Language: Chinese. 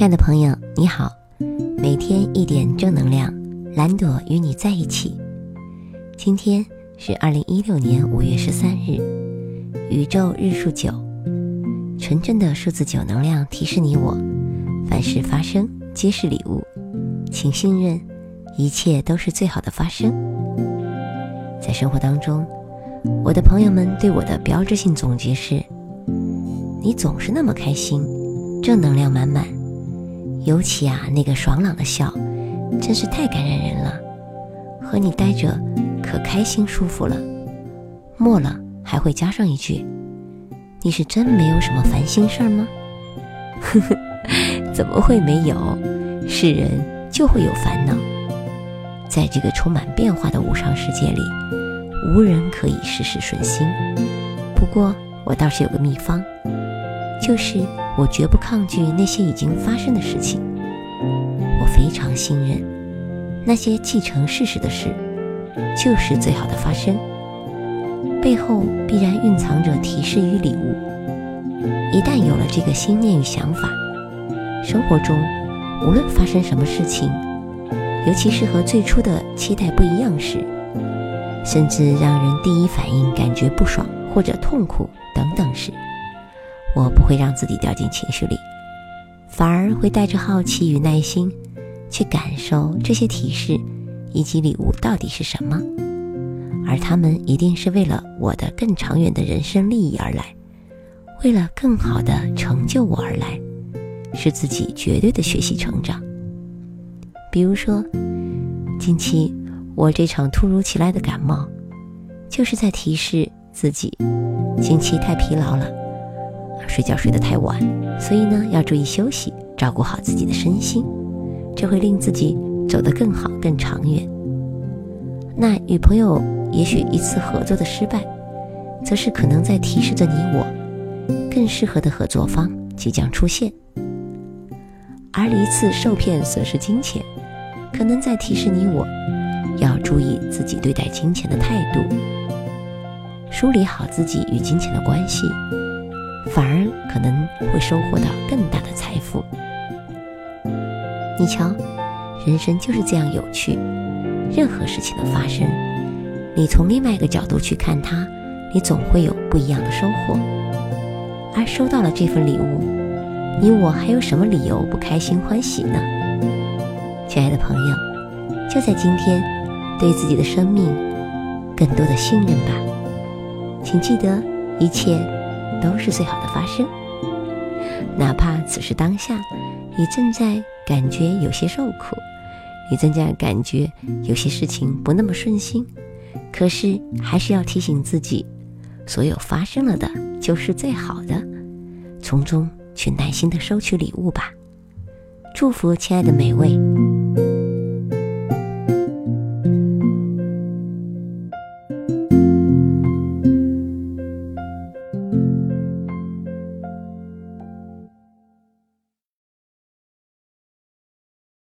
亲爱的朋友，你好，每天一点正能量，蓝朵与你在一起。今天是二零一六年五月十三日，宇宙日数九，纯正的数字九能量提示你我，凡事发生皆是礼物，请信任，一切都是最好的发生。在生活当中，我的朋友们对我的标志性总结是：你总是那么开心，正能量满满。尤其啊，那个爽朗的笑，真是太感染人了。和你待着，可开心舒服了。末了还会加上一句：“你是真没有什么烦心事儿吗？”呵呵，怎么会没有？是人就会有烦恼。在这个充满变化的无常世界里，无人可以事事顺心。不过我倒是有个秘方，就是。我绝不抗拒那些已经发生的事情，我非常信任那些既成事实的事，就是最好的发生，背后必然蕴藏着提示与礼物。一旦有了这个心念与想法，生活中无论发生什么事情，尤其是和最初的期待不一样时，甚至让人第一反应感觉不爽或者痛苦等等时，我不会让自己掉进情绪里，反而会带着好奇与耐心，去感受这些提示以及礼物到底是什么，而他们一定是为了我的更长远的人生利益而来，为了更好的成就我而来，是自己绝对的学习成长。比如说，近期我这场突如其来的感冒，就是在提示自己，近期太疲劳了。睡觉睡得太晚，所以呢要注意休息，照顾好自己的身心，这会令自己走得更好、更长远。那与朋友也许一次合作的失败，则是可能在提示着你我，更适合的合作方即将出现。而一次受骗损失金钱，可能在提示你我，要注意自己对待金钱的态度，梳理好自己与金钱的关系。反而可能会收获到更大的财富。你瞧，人生就是这样有趣。任何事情的发生，你从另外一个角度去看它，你总会有不一样的收获。而收到了这份礼物，你我还有什么理由不开心欢喜呢？亲爱的朋友，就在今天，对自己的生命更多的信任吧。请记得，一切。都是最好的发生，哪怕此时当下，你正在感觉有些受苦，你正在感觉有些事情不那么顺心，可是还是要提醒自己，所有发生了的就是最好的，从中去耐心的收取礼物吧。祝福亲爱的每位